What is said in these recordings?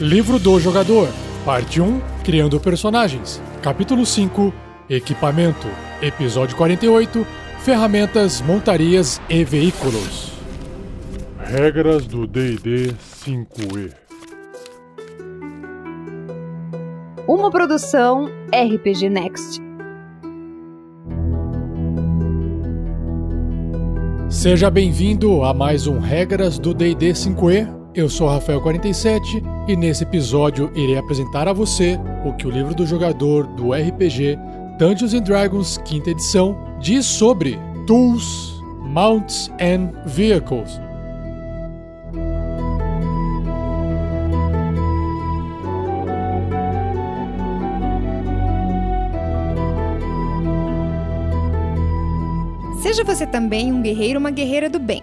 Livro do Jogador, Parte 1 Criando Personagens, Capítulo 5 Equipamento, Episódio 48 Ferramentas, Montarias e Veículos. Regras do DD 5E. Uma produção RPG Next. Seja bem-vindo a mais um Regras do DD 5E. Eu sou Rafael47 e nesse episódio irei apresentar a você o que o livro do jogador do RPG Dungeons and Dragons, quinta edição, diz sobre Tools, Mounts and Vehicles. Seja você também um guerreiro ou uma guerreira do bem.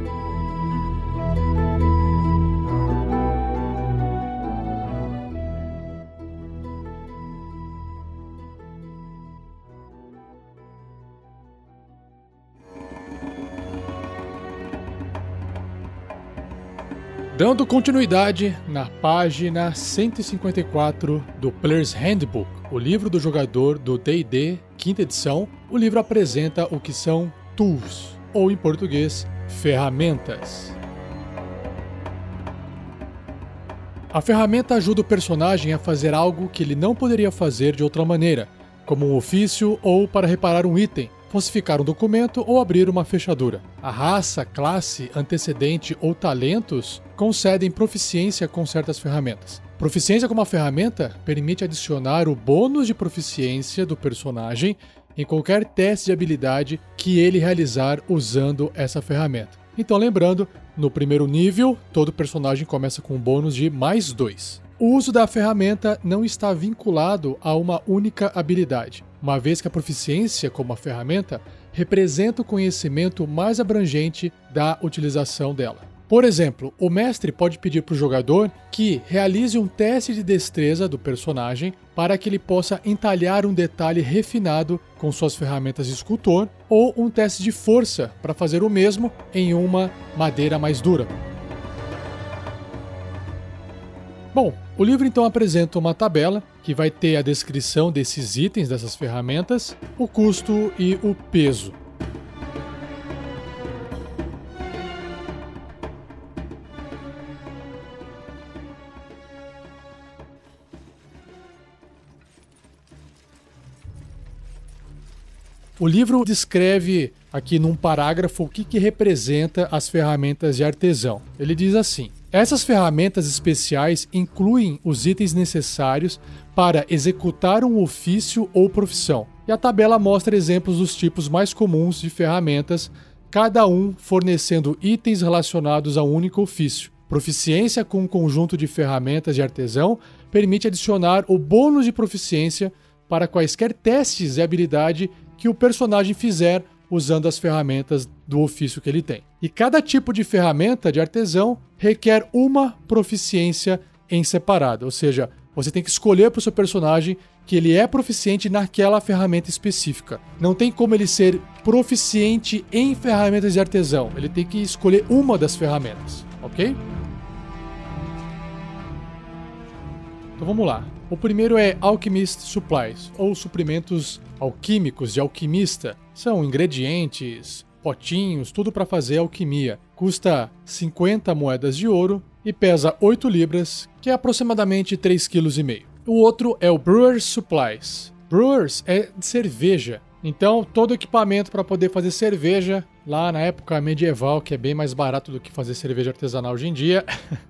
Dando continuidade na página 154 do Player's Handbook, o livro do jogador do D&D, quinta edição, o livro apresenta o que são tools, ou em português, ferramentas. A ferramenta ajuda o personagem a fazer algo que ele não poderia fazer de outra maneira, como um ofício ou para reparar um item, falsificar um documento ou abrir uma fechadura. A raça, classe, antecedente ou talentos concedem proficiência com certas ferramentas. Proficiência como ferramenta permite adicionar o bônus de proficiência do personagem em qualquer teste de habilidade que ele realizar usando essa ferramenta. Então, lembrando, no primeiro nível, todo personagem começa com um bônus de mais 2. O uso da ferramenta não está vinculado a uma única habilidade, uma vez que a proficiência como a ferramenta representa o conhecimento mais abrangente da utilização dela. Por exemplo, o mestre pode pedir para o jogador que realize um teste de destreza do personagem para que ele possa entalhar um detalhe refinado com suas ferramentas de escultor, ou um teste de força para fazer o mesmo em uma madeira mais dura. Bom, o livro então apresenta uma tabela que vai ter a descrição desses itens, dessas ferramentas, o custo e o peso. O livro descreve aqui num parágrafo o que, que representa as ferramentas de artesão. Ele diz assim: essas ferramentas especiais incluem os itens necessários para executar um ofício ou profissão. E a tabela mostra exemplos dos tipos mais comuns de ferramentas, cada um fornecendo itens relacionados a um único ofício. Proficiência com um conjunto de ferramentas de artesão permite adicionar o bônus de proficiência para quaisquer testes de habilidade que o personagem fizer usando as ferramentas do ofício que ele tem. E cada tipo de ferramenta de artesão requer uma proficiência em separado, ou seja, você tem que escolher para o seu personagem que ele é proficiente naquela ferramenta específica. Não tem como ele ser proficiente em ferramentas de artesão. Ele tem que escolher uma das ferramentas, ok? Então vamos lá. O primeiro é Alchemist Supplies, ou suprimentos alquímicos de alquimista. São ingredientes, potinhos, tudo para fazer alquimia. Custa 50 moedas de ouro e pesa 8 libras, que é aproximadamente 3,5 kg. O outro é o Brewer's Supplies. Brewers é de cerveja. Então, todo equipamento para poder fazer cerveja, lá na época medieval, que é bem mais barato do que fazer cerveja artesanal hoje em dia,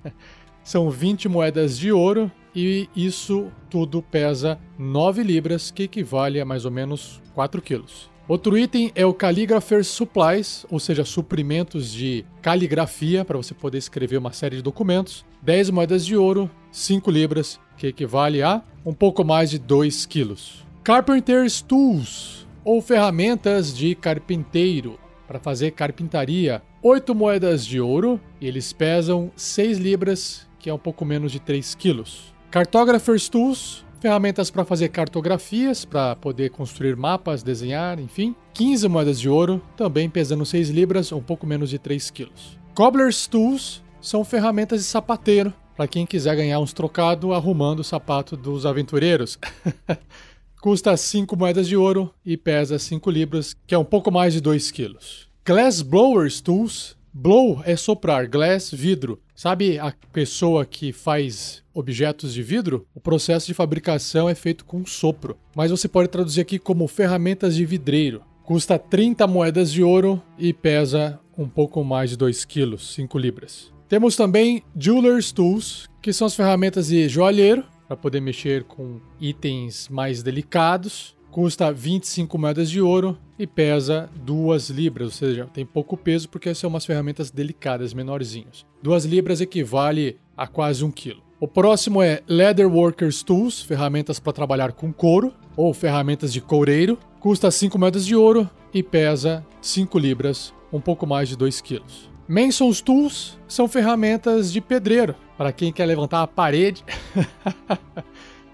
são 20 moedas de ouro e isso tudo pesa 9 libras, que equivale a mais ou menos 4 quilos. Outro item é o Calligrapher's Supplies, ou seja, suprimentos de caligrafia para você poder escrever uma série de documentos. 10 moedas de ouro, 5 libras, que equivale a um pouco mais de 2 quilos. Carpenter's Tools, ou ferramentas de carpinteiro para fazer carpintaria. 8 moedas de ouro, e eles pesam 6 libras, que é um pouco menos de 3 quilos. Cartographer's Tools, ferramentas para fazer cartografias, para poder construir mapas, desenhar, enfim. 15 moedas de ouro, também pesando 6 libras, um pouco menos de 3 quilos. Cobbler's Tools são ferramentas de sapateiro, para quem quiser ganhar uns trocados arrumando o sapato dos aventureiros. Custa 5 moedas de ouro e pesa 5 libras, que é um pouco mais de 2 quilos. Glass Blowers Tools. Blow é soprar, glass, vidro. Sabe a pessoa que faz objetos de vidro? O processo de fabricação é feito com sopro, mas você pode traduzir aqui como ferramentas de vidreiro. Custa 30 moedas de ouro e pesa um pouco mais de 2 quilos, 5 libras. Temos também Jeweler's Tools, que são as ferramentas de joalheiro, para poder mexer com itens mais delicados. Custa 25 moedas de ouro e pesa 2 libras, ou seja, tem pouco peso porque são umas ferramentas delicadas, menorzinhos. 2 libras equivale a quase 1 quilo. O próximo é Leather Workers Tools, ferramentas para trabalhar com couro ou ferramentas de coureiro. Custa 5 moedas de ouro e pesa 5 libras, um pouco mais de 2 quilos. Mason's Tools são ferramentas de pedreiro, para quem quer levantar a parede,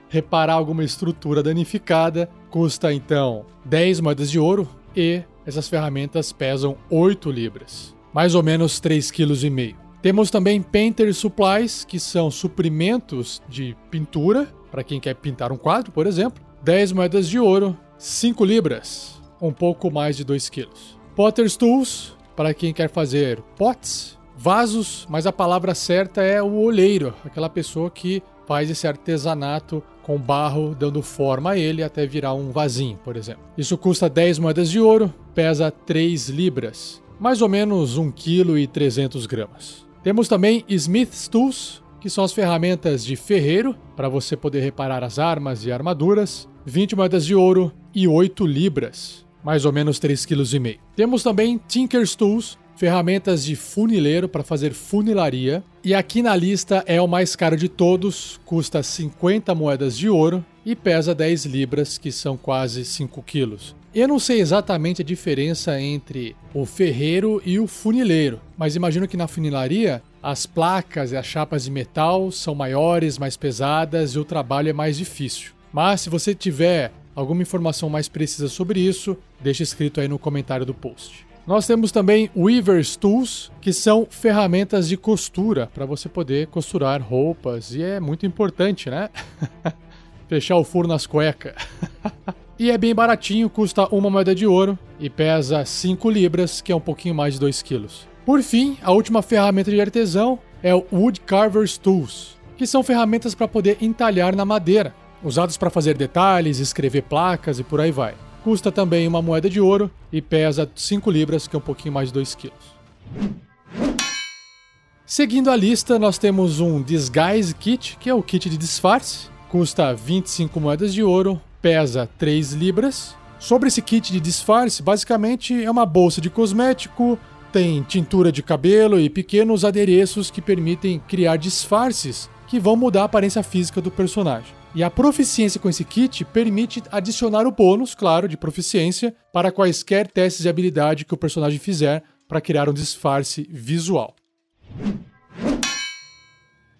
reparar alguma estrutura danificada, custa então 10 moedas de ouro e essas ferramentas pesam 8 libras, mais ou menos 3,5 kg. Temos também Painter Supplies, que são suprimentos de pintura, para quem quer pintar um quadro, por exemplo. 10 moedas de ouro, 5 libras, um pouco mais de 2 quilos. Potter's Tools, para quem quer fazer potes, vasos, mas a palavra certa é o olheiro, aquela pessoa que faz esse artesanato com barro, dando forma a ele até virar um vasinho, por exemplo. Isso custa 10 moedas de ouro, pesa 3 libras, mais ou menos 1 kg e 300 gramas. Temos também Smith's Tools, que são as ferramentas de ferreiro para você poder reparar as armas e armaduras, 20 moedas de ouro e 8 libras mais ou menos 3,5 kg. Temos também Tinker's Tools, ferramentas de funileiro para fazer funilaria. E aqui na lista é o mais caro de todos, custa 50 moedas de ouro e pesa 10 libras, que são quase 5 quilos. Eu não sei exatamente a diferença entre o ferreiro e o funileiro, mas imagino que na funilaria as placas e as chapas de metal são maiores, mais pesadas e o trabalho é mais difícil. Mas se você tiver alguma informação mais precisa sobre isso, deixa escrito aí no comentário do post. Nós temos também Weaver's Tools, que são ferramentas de costura para você poder costurar roupas e é muito importante, né? Fechar o furo nas cuecas. e é bem baratinho, custa uma moeda de ouro e pesa 5 libras, que é um pouquinho mais de 2 quilos. Por fim, a última ferramenta de artesão é o Wood Carver's Tools, que são ferramentas para poder entalhar na madeira usados para fazer detalhes, escrever placas e por aí vai. Custa também uma moeda de ouro e pesa 5 libras, que é um pouquinho mais de 2 quilos. Seguindo a lista, nós temos um Disguise Kit, que é o kit de disfarce. Custa 25 moedas de ouro, pesa 3 libras. Sobre esse kit de disfarce, basicamente é uma bolsa de cosmético, tem tintura de cabelo e pequenos adereços que permitem criar disfarces que vão mudar a aparência física do personagem. E a proficiência com esse kit permite adicionar o bônus, claro, de proficiência para quaisquer testes de habilidade que o personagem fizer para criar um disfarce visual.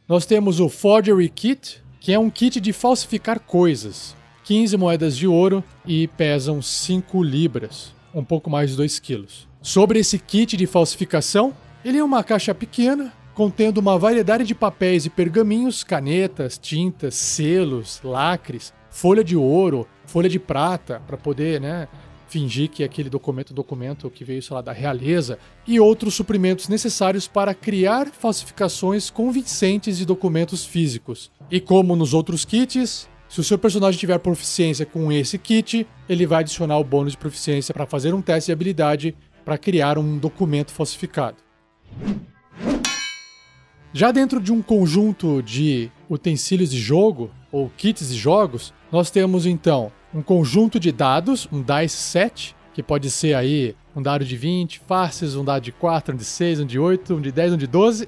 Nós temos o Forgery Kit, que é um kit de falsificar coisas. 15 moedas de ouro e pesam 5 libras, um pouco mais de 2 quilos. Sobre esse kit de falsificação, ele é uma caixa pequena, contendo uma variedade de papéis e pergaminhos, canetas, tintas, selos, lacres, folha de ouro, folha de prata, para poder, né, fingir que aquele documento é documento que veio, sei lá, da realeza, e outros suprimentos necessários para criar falsificações convincentes de documentos físicos. E como nos outros kits, se o seu personagem tiver proficiência com esse kit, ele vai adicionar o bônus de proficiência para fazer um teste de habilidade para criar um documento falsificado. Já dentro de um conjunto de utensílios de jogo, ou kits de jogos, nós temos então um conjunto de dados, um dice set, que pode ser aí um dado de 20 faces, um dado de 4, um de 6, um de 8, um de 10, um de 12.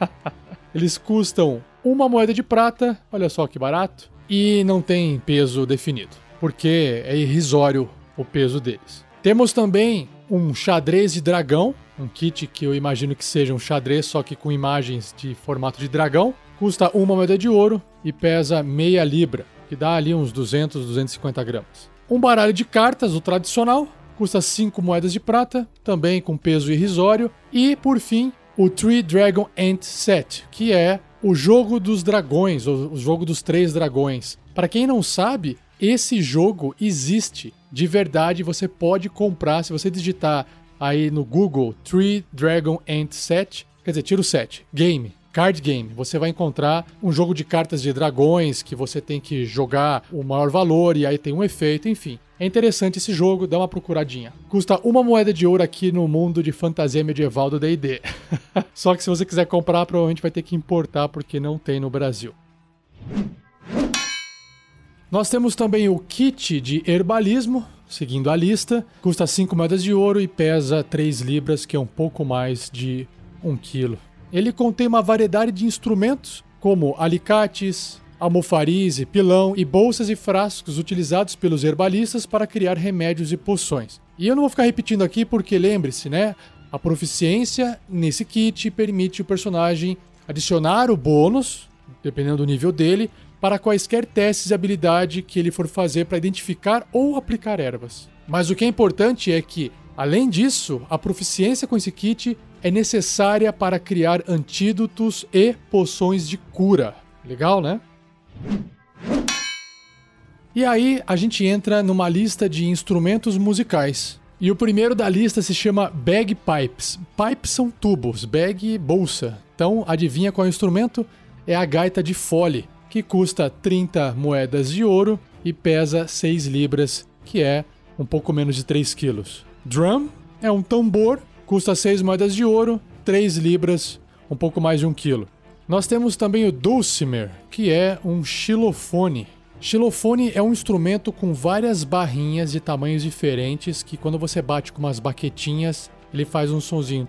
Eles custam uma moeda de prata, olha só que barato, e não tem peso definido, porque é irrisório o peso deles. Temos também um xadrez de dragão, um kit que eu imagino que seja um xadrez, só que com imagens de formato de dragão. Custa uma moeda de ouro e pesa meia libra. que dá ali uns 200, 250 gramas. Um baralho de cartas, o tradicional, custa 5 moedas de prata, também com peso irrisório. E, por fim, o Three Dragon Ant Set, que é o jogo dos dragões, o jogo dos três dragões. Para quem não sabe, esse jogo existe de verdade. Você pode comprar se você digitar aí no Google Three Dragon Ant Set, quer dizer, tira o set, game, card game. Você vai encontrar um jogo de cartas de dragões que você tem que jogar o maior valor e aí tem um efeito, enfim. É interessante esse jogo, dá uma procuradinha. Custa uma moeda de ouro aqui no mundo de fantasia medieval do D&D. Só que se você quiser comprar, provavelmente vai ter que importar porque não tem no Brasil. Nós temos também o kit de herbalismo, seguindo a lista. Custa 5 moedas de ouro e pesa 3 libras, que é um pouco mais de 1 quilo. Ele contém uma variedade de instrumentos, como alicates, almofarize, pilão e bolsas e frascos utilizados pelos herbalistas para criar remédios e poções. E eu não vou ficar repetindo aqui porque lembre-se, né? A proficiência nesse kit permite o personagem adicionar o bônus, dependendo do nível dele, para quaisquer testes de habilidade que ele for fazer para identificar ou aplicar ervas. Mas o que é importante é que, além disso, a proficiência com esse kit é necessária para criar antídotos e poções de cura. Legal, né? E aí a gente entra numa lista de instrumentos musicais. E o primeiro da lista se chama bagpipes. Pipes são tubos, bag bolsa. Então adivinha qual é o instrumento? É a gaita de fole, que custa 30 moedas de ouro e pesa 6 libras, que é um pouco menos de 3 quilos. Drum é um tambor, custa 6 moedas de ouro, 3 libras, um pouco mais de 1 quilo. Nós temos também o dulcimer, que é um xilofone. Xilofone é um instrumento com várias barrinhas de tamanhos diferentes que quando você bate com umas baquetinhas, ele faz um sonzinho.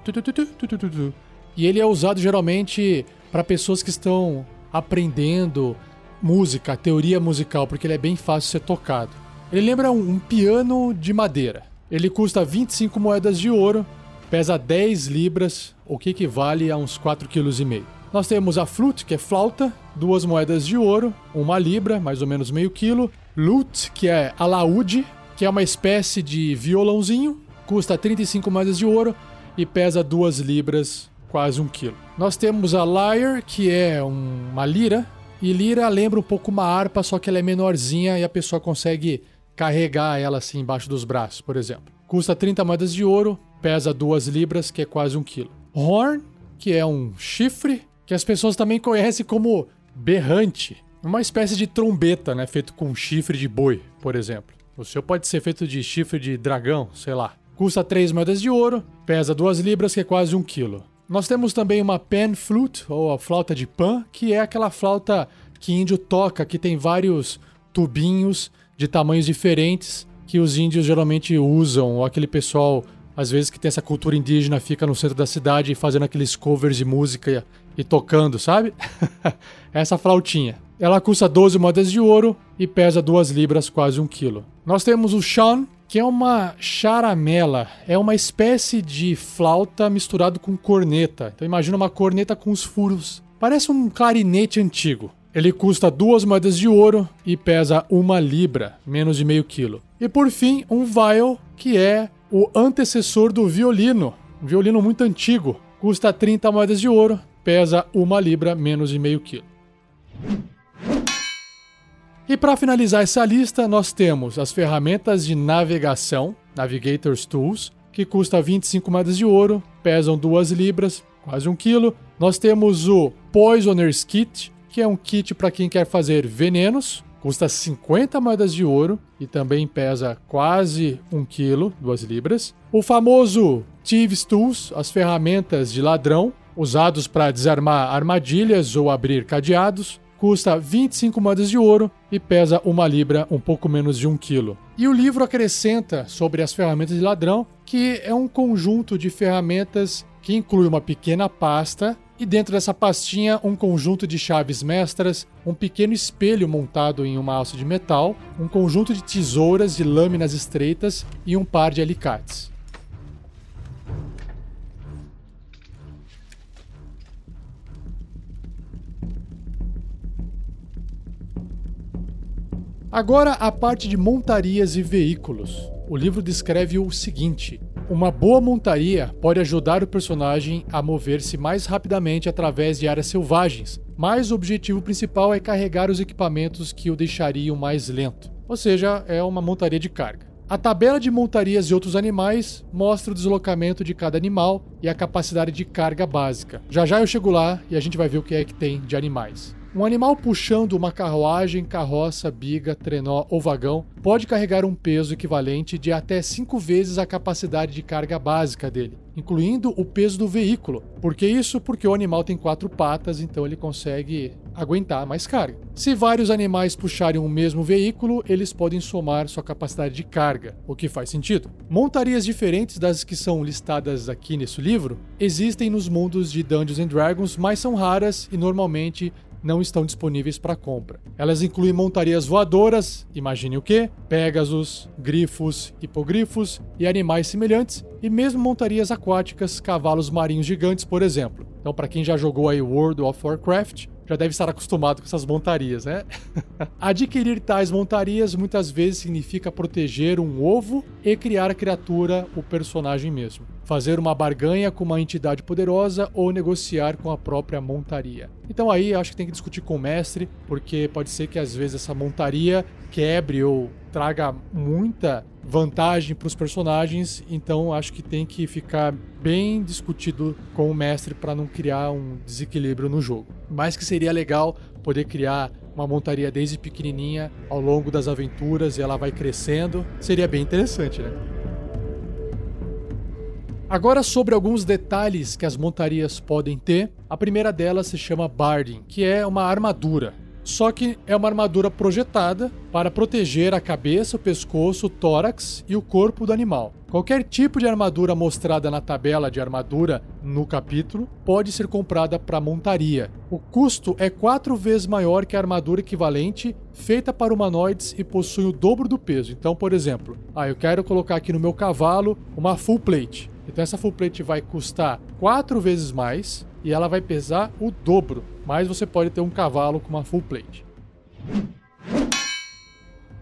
E ele é usado geralmente para pessoas que estão aprendendo música, teoria musical, porque ele é bem fácil de ser tocado. Ele lembra um, um piano de madeira. Ele custa 25 moedas de ouro, pesa 10 libras, o que equivale a uns 4,5 kg. Nós temos a flute, que é flauta, duas moedas de ouro, uma libra, mais ou menos meio quilo. Lute, que é alaúde, que é uma espécie de violãozinho, custa 35 moedas de ouro e pesa 2 libras, quase um quilo. Nós temos a lyre, que é um, uma lira, e lira lembra um pouco uma harpa, só que ela é menorzinha e a pessoa consegue carregar ela assim embaixo dos braços, por exemplo. Custa 30 moedas de ouro, pesa 2 libras, que é quase um quilo. Horn, que é um chifre, que as pessoas também conhecem como berrante. Uma espécie de trombeta, né? Feito com chifre de boi, por exemplo. O seu pode ser feito de chifre de dragão, sei lá. Custa 3 moedas de ouro, pesa 2 libras, que é quase um quilo. Nós temos também uma pan flute, ou a flauta de pan, que é aquela flauta que índio toca, que tem vários tubinhos de tamanhos diferentes que os índios geralmente usam, ou aquele pessoal, às vezes, que tem essa cultura indígena, fica no centro da cidade fazendo aqueles covers de música e tocando, sabe? essa flautinha. Ela custa 12 moedas de ouro e pesa 2 libras, quase 1 quilo. Nós temos o Shan, que é uma charamela, é uma espécie de flauta misturado com corneta. Então imagina uma corneta com os furos. Parece um clarinete antigo. Ele custa duas moedas de ouro e pesa uma libra, menos de meio quilo. E por fim, um viol, que é o antecessor do violino, um violino muito antigo. Custa 30 moedas de ouro, pesa uma libra, menos de meio quilo. E para finalizar essa lista, nós temos as ferramentas de navegação, Navigator's Tools, que custa 25 moedas de ouro, pesam 2 libras, quase 1 quilo. Nós temos o Poisoner's Kit, que é um kit para quem quer fazer venenos, custa 50 moedas de ouro e também pesa quase 1 quilo, 2 libras. O famoso Thieves Tools, as ferramentas de ladrão, usados para desarmar armadilhas ou abrir cadeados, custa 25 moedas de ouro e pesa uma libra, um pouco menos de um quilo. E o livro acrescenta sobre as ferramentas de ladrão que é um conjunto de ferramentas que inclui uma pequena pasta e dentro dessa pastinha um conjunto de chaves mestras, um pequeno espelho montado em uma alça de metal, um conjunto de tesouras de lâminas estreitas e um par de alicates. Agora a parte de montarias e veículos. O livro descreve o seguinte: uma boa montaria pode ajudar o personagem a mover-se mais rapidamente através de áreas selvagens, mas o objetivo principal é carregar os equipamentos que o deixariam mais lento. Ou seja, é uma montaria de carga. A tabela de montarias de outros animais mostra o deslocamento de cada animal e a capacidade de carga básica. Já já eu chego lá e a gente vai ver o que é que tem de animais. Um animal puxando uma carruagem, carroça, biga, trenó ou vagão pode carregar um peso equivalente de até 5 vezes a capacidade de carga básica dele, incluindo o peso do veículo. Por que isso? Porque o animal tem quatro patas, então ele consegue aguentar mais carga. Se vários animais puxarem o mesmo veículo, eles podem somar sua capacidade de carga, o que faz sentido. Montarias diferentes das que são listadas aqui nesse livro existem nos mundos de Dungeons and Dragons, mas são raras e normalmente não estão disponíveis para compra. Elas incluem montarias voadoras, imagine o que? Pegasus, grifos, hipogrifos e animais semelhantes, e mesmo montarias aquáticas, cavalos marinhos gigantes, por exemplo. Então, para quem já jogou aí World of Warcraft, já deve estar acostumado com essas montarias, né? Adquirir tais montarias muitas vezes significa proteger um ovo e criar a criatura, o personagem mesmo. Fazer uma barganha com uma entidade poderosa ou negociar com a própria montaria. Então aí acho que tem que discutir com o mestre, porque pode ser que às vezes essa montaria quebre ou traga muita vantagem para os personagens, então acho que tem que ficar bem discutido com o mestre para não criar um desequilíbrio no jogo. Mas que seria legal poder criar uma montaria desde pequenininha ao longo das aventuras e ela vai crescendo, seria bem interessante, né? Agora sobre alguns detalhes que as montarias podem ter. A primeira delas se chama Barding, que é uma armadura. Só que é uma armadura projetada para proteger a cabeça, o pescoço, o tórax e o corpo do animal. Qualquer tipo de armadura mostrada na tabela de armadura no capítulo pode ser comprada para montaria. O custo é quatro vezes maior que a armadura equivalente feita para humanoides e possui o dobro do peso. Então, por exemplo, ah, eu quero colocar aqui no meu cavalo uma full plate. Então essa full plate vai custar quatro vezes mais e ela vai pesar o dobro, mas você pode ter um cavalo com uma full plate.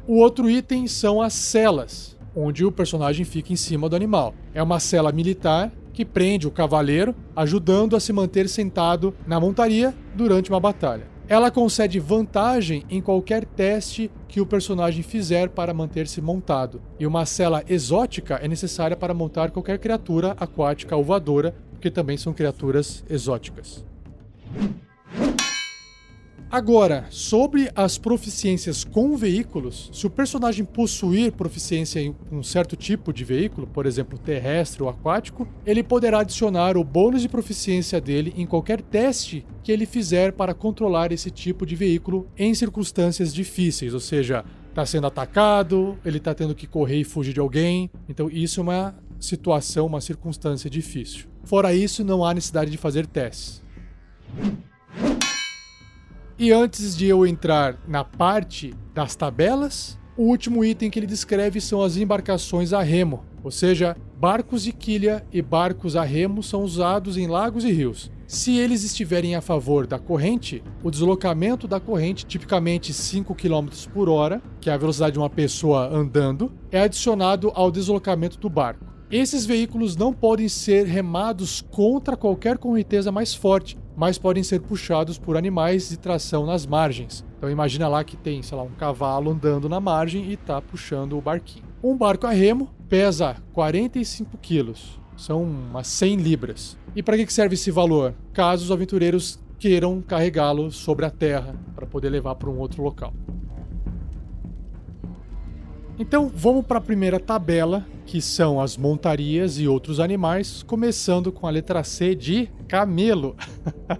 O outro item são as celas, onde o personagem fica em cima do animal. É uma cela militar que prende o cavaleiro, ajudando a se manter sentado na montaria durante uma batalha. Ela concede vantagem em qualquer teste que o personagem fizer para manter-se montado, e uma cela exótica é necessária para montar qualquer criatura aquática ou voadora que também são criaturas exóticas. Agora, sobre as proficiências com veículos, se o personagem possuir proficiência em um certo tipo de veículo, por exemplo, terrestre ou aquático, ele poderá adicionar o bônus de proficiência dele em qualquer teste que ele fizer para controlar esse tipo de veículo em circunstâncias difíceis, ou seja, está sendo atacado, ele está tendo que correr e fugir de alguém. Então, isso é uma situação, uma circunstância difícil. Fora isso, não há necessidade de fazer testes. E antes de eu entrar na parte das tabelas, o último item que ele descreve são as embarcações a remo, ou seja, barcos de quilha e barcos a remo são usados em lagos e rios. Se eles estiverem a favor da corrente, o deslocamento da corrente, tipicamente 5 km por hora, que é a velocidade de uma pessoa andando, é adicionado ao deslocamento do barco. Esses veículos não podem ser remados contra qualquer correnteza mais forte, mas podem ser puxados por animais de tração nas margens. Então imagina lá que tem, sei lá, um cavalo andando na margem e está puxando o barquinho. Um barco a remo pesa 45 quilos, são umas 100 libras. E para que serve esse valor? Caso os aventureiros queiram carregá-lo sobre a terra para poder levar para um outro local. Então vamos para a primeira tabela, que são as montarias e outros animais, começando com a letra C de camelo.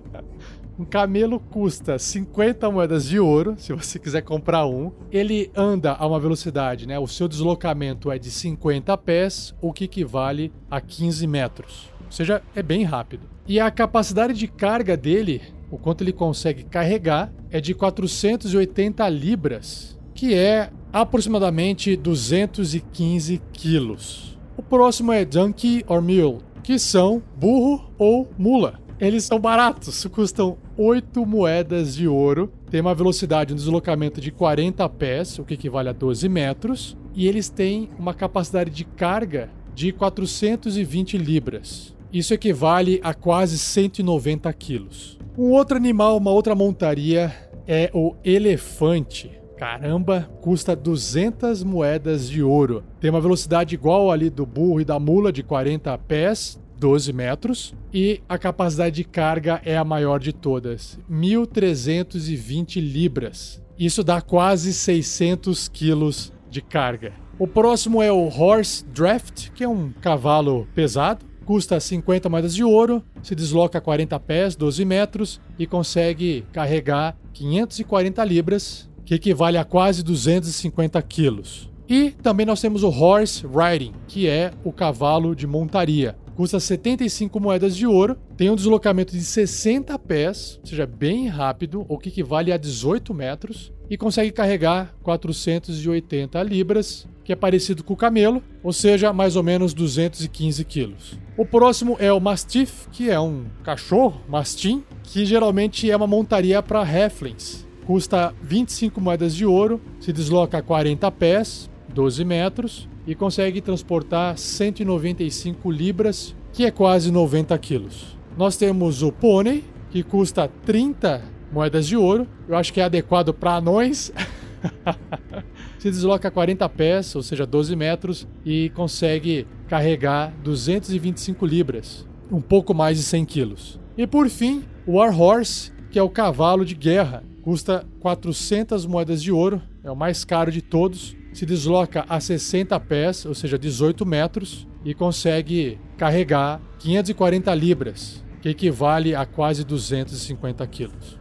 um camelo custa 50 moedas de ouro, se você quiser comprar um. Ele anda a uma velocidade, né? O seu deslocamento é de 50 pés, o que equivale a 15 metros. Ou seja, é bem rápido. E a capacidade de carga dele, o quanto ele consegue carregar, é de 480 libras, que é aproximadamente 215 quilos. O próximo é Donkey or Mule, que são burro ou mula. Eles são baratos, custam 8 moedas de ouro. tem uma velocidade, um deslocamento de 40 pés, o que equivale a 12 metros, e eles têm uma capacidade de carga de 420 libras. Isso equivale a quase 190 quilos. Um outro animal, uma outra montaria é o elefante. Caramba, custa 200 moedas de ouro. Tem uma velocidade igual ali do burro e da mula de 40 pés, 12 metros, e a capacidade de carga é a maior de todas, 1.320 libras. Isso dá quase 600 quilos de carga. O próximo é o Horse Draft, que é um cavalo pesado, custa 50 moedas de ouro, se desloca 40 pés, 12 metros e consegue carregar 540 libras, que equivale a quase 250 quilos. E também nós temos o Horse Riding, que é o cavalo de montaria custa 75 moedas de ouro, tem um deslocamento de 60 pés, ou seja, bem rápido, o que equivale a 18 metros, e consegue carregar 480 libras, que é parecido com o camelo, ou seja, mais ou menos 215 quilos. O próximo é o Mastiff, que é um cachorro, mastim, que geralmente é uma montaria para Heflins. Custa 25 moedas de ouro, se desloca 40 pés, 12 metros, e consegue transportar 195 libras, que é quase 90 quilos. Nós temos o pônei, que custa 30 moedas de ouro. Eu acho que é adequado para anões. Se desloca 40 pés, ou seja, 12 metros, e consegue carregar 225 libras, um pouco mais de 100 quilos. E por fim, o War Horse, que é o cavalo de guerra, custa 400 moedas de ouro, é o mais caro de todos, se desloca a 60 pés, ou seja, 18 metros, e consegue carregar 540 libras, que equivale a quase 250 quilos.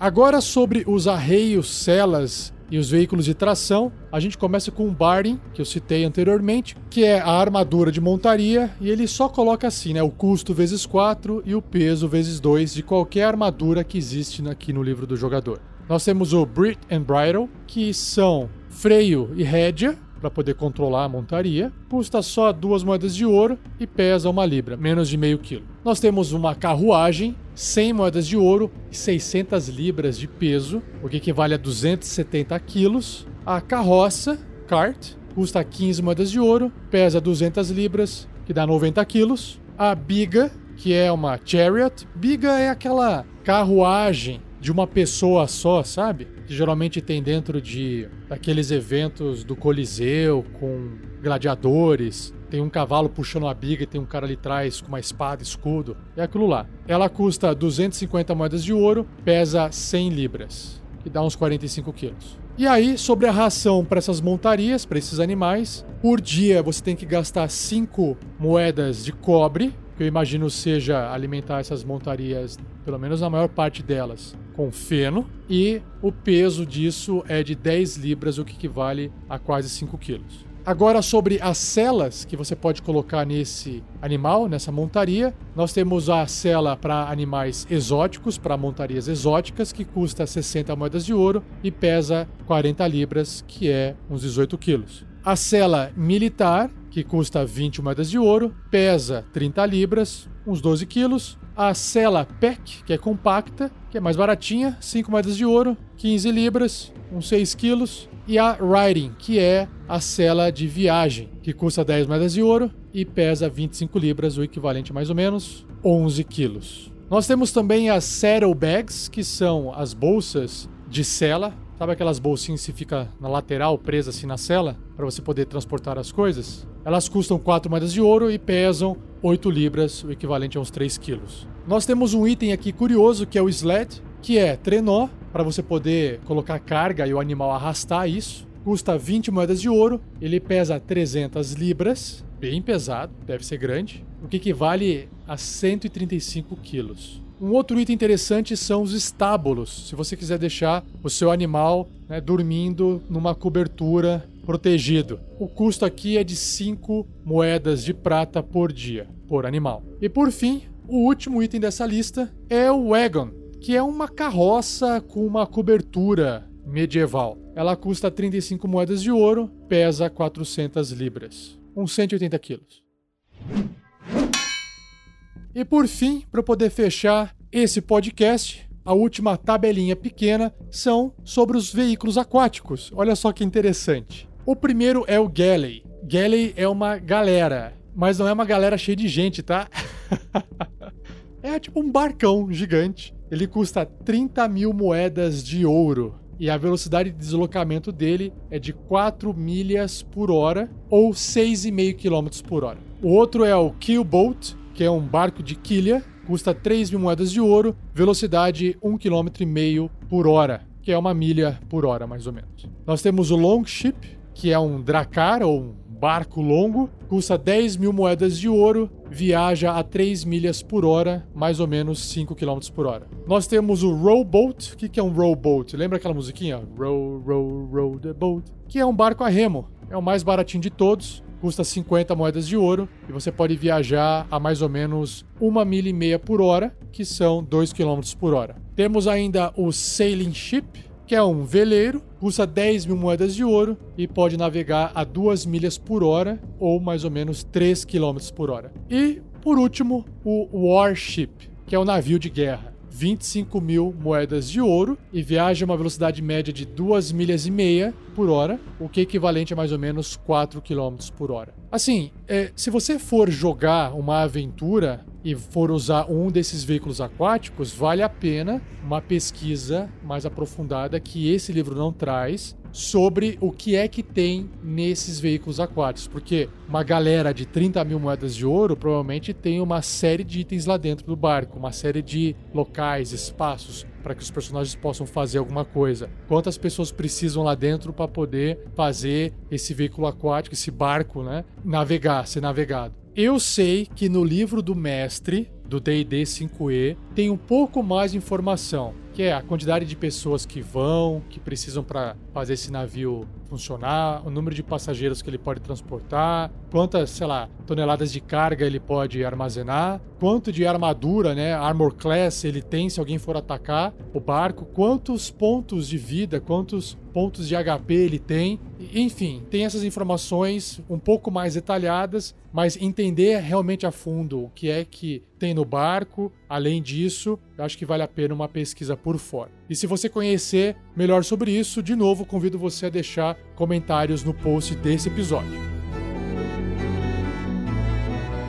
Agora sobre os arreios, celas e os veículos de tração, a gente começa com o Barding, que eu citei anteriormente, que é a armadura de montaria, e ele só coloca assim, né, o custo vezes 4 e o peso vezes 2 de qualquer armadura que existe aqui no livro do jogador. Nós temos o Brit and Bridle, que são freio e rédea para poder controlar a montaria. Custa só duas moedas de ouro e pesa uma libra, menos de meio quilo. Nós temos uma carruagem, 100 moedas de ouro e 600 libras de peso, o que equivale a 270 quilos. A carroça, cart, custa 15 moedas de ouro, pesa 200 libras, que dá 90 quilos. A biga, que é uma chariot. Biga é aquela carruagem de uma pessoa só, sabe? Que geralmente tem dentro de aqueles eventos do Coliseu com gladiadores. Tem um cavalo puxando a biga e tem um cara ali atrás com uma espada, escudo. É aquilo lá. Ela custa 250 moedas de ouro, pesa 100 libras, que dá uns 45 quilos. E aí, sobre a ração para essas montarias, para esses animais, por dia você tem que gastar 5 moedas de cobre, que eu imagino seja alimentar essas montarias, pelo menos a maior parte delas, com feno, e o peso disso é de 10 libras, o que equivale a quase 5 quilos. Agora, sobre as celas que você pode colocar nesse animal, nessa montaria, nós temos a cela para animais exóticos, para montarias exóticas, que custa 60 moedas de ouro e pesa 40 libras, que é uns 18 quilos. A cela militar, que custa 20 moedas de ouro, pesa 30 libras, uns 12 quilos. A cela PEC, que é compacta, que é mais baratinha, 5 moedas de ouro, 15 libras, uns 6 quilos. E a Riding, que é a cela de viagem, que custa 10 moedas de ouro e pesa 25 libras, o equivalente mais ou menos 11 quilos. Nós temos também as Saddle Bags, que são as bolsas de cela Sabe aquelas bolsinhas que fica na lateral, presa assim na cela, para você poder transportar as coisas? Elas custam 4 moedas de ouro e pesam 8 libras, o equivalente a uns 3 quilos. Nós temos um item aqui curioso que é o sled, que é trenó, para você poder colocar carga e o animal arrastar isso. Custa 20 moedas de ouro, ele pesa 300 libras, bem pesado, deve ser grande, o que equivale a 135 quilos. Um outro item interessante são os estábulos. Se você quiser deixar o seu animal né, dormindo numa cobertura protegido. O custo aqui é de 5 moedas de prata por dia, por animal. E por fim, o último item dessa lista é o wagon, que é uma carroça com uma cobertura medieval. Ela custa 35 moedas de ouro, pesa 400 libras, uns 180 quilos. E por fim, para poder fechar esse podcast, a última tabelinha pequena, são sobre os veículos aquáticos. Olha só que interessante. O primeiro é o Galley. Galley é uma galera, mas não é uma galera cheia de gente, tá? é tipo um barcão gigante. Ele custa 30 mil moedas de ouro. E a velocidade de deslocamento dele é de 4 milhas por hora ou 6,5 km por hora. O outro é o Keelboat, que é um barco de quilha, custa 3 mil moedas de ouro, velocidade 1,5 km por hora, que é uma milha por hora, mais ou menos. Nós temos o Longship, que é um dracar ou um barco longo, custa 10 mil moedas de ouro, viaja a 3 milhas por hora, mais ou menos 5 km por hora. Nós temos o Rowboat. O que é um rowboat? Lembra aquela musiquinha? Row, row, row the boat. Que é um barco a remo. É o mais baratinho de todos, custa 50 moedas de ouro e você pode viajar a mais ou menos uma milha e meia por hora, que são 2 km por hora. Temos ainda o Sailing Ship, que é um veleiro, custa 10 mil moedas de ouro e pode navegar a 2 milhas por hora ou mais ou menos 3 km por hora. E, por último, o Warship, que é o navio de guerra. 25 mil moedas de ouro e viaja a uma velocidade média de 2 milhas e meia por hora, o que é equivalente a mais ou menos 4 km por hora. Assim, é, se você for jogar uma aventura e for usar um desses veículos aquáticos, vale a pena uma pesquisa mais aprofundada que esse livro não traz sobre o que é que tem nesses veículos aquáticos, porque uma galera de 30 mil moedas de ouro provavelmente tem uma série de itens lá dentro do barco, uma série de locais, espaços para que os personagens possam fazer alguma coisa. Quantas pessoas precisam lá dentro para poder fazer esse veículo aquático, esse barco, né, navegar, ser navegado? Eu sei que no livro do mestre do D&D 5e tem um pouco mais de informação, que é a quantidade de pessoas que vão, que precisam para fazer esse navio funcionar, o número de passageiros que ele pode transportar, quantas, sei lá, toneladas de carga ele pode armazenar, quanto de armadura, né, armor class ele tem se alguém for atacar o barco, quantos pontos de vida, quantos pontos de HP ele tem. Enfim, tem essas informações um pouco mais detalhadas, mas entender realmente a fundo o que é que tem no barco, além disso, eu acho que vale a pena uma pesquisa por fora. E se você conhecer melhor sobre isso, de novo convido você a deixar comentários no post desse episódio.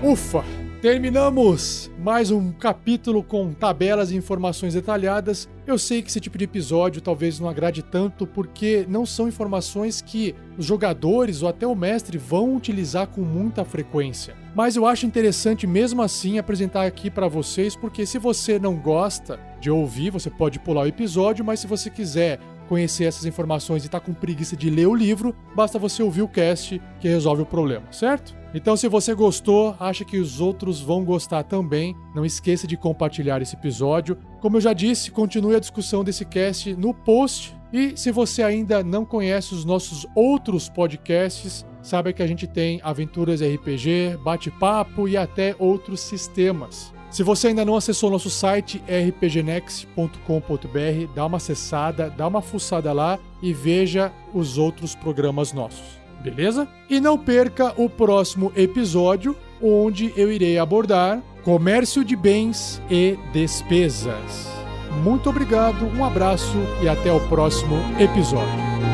Ufa! Terminamos mais um capítulo com tabelas e informações detalhadas. Eu sei que esse tipo de episódio talvez não agrade tanto porque não são informações que os jogadores ou até o mestre vão utilizar com muita frequência. Mas eu acho interessante mesmo assim apresentar aqui para vocês porque se você não gosta de ouvir, você pode pular o episódio, mas se você quiser conhecer essas informações e tá com preguiça de ler o livro, basta você ouvir o cast que resolve o problema, certo? Então, se você gostou, acha que os outros vão gostar também, não esqueça de compartilhar esse episódio. Como eu já disse, continue a discussão desse cast no post. E se você ainda não conhece os nossos outros podcasts, saiba que a gente tem aventuras RPG, bate-papo e até outros sistemas. Se você ainda não acessou nosso site rpgnext.com.br, dá uma acessada, dá uma fuçada lá e veja os outros programas nossos beleza? E não perca o próximo episódio, onde eu irei abordar comércio de bens e despesas. Muito obrigado, um abraço e até o próximo episódio.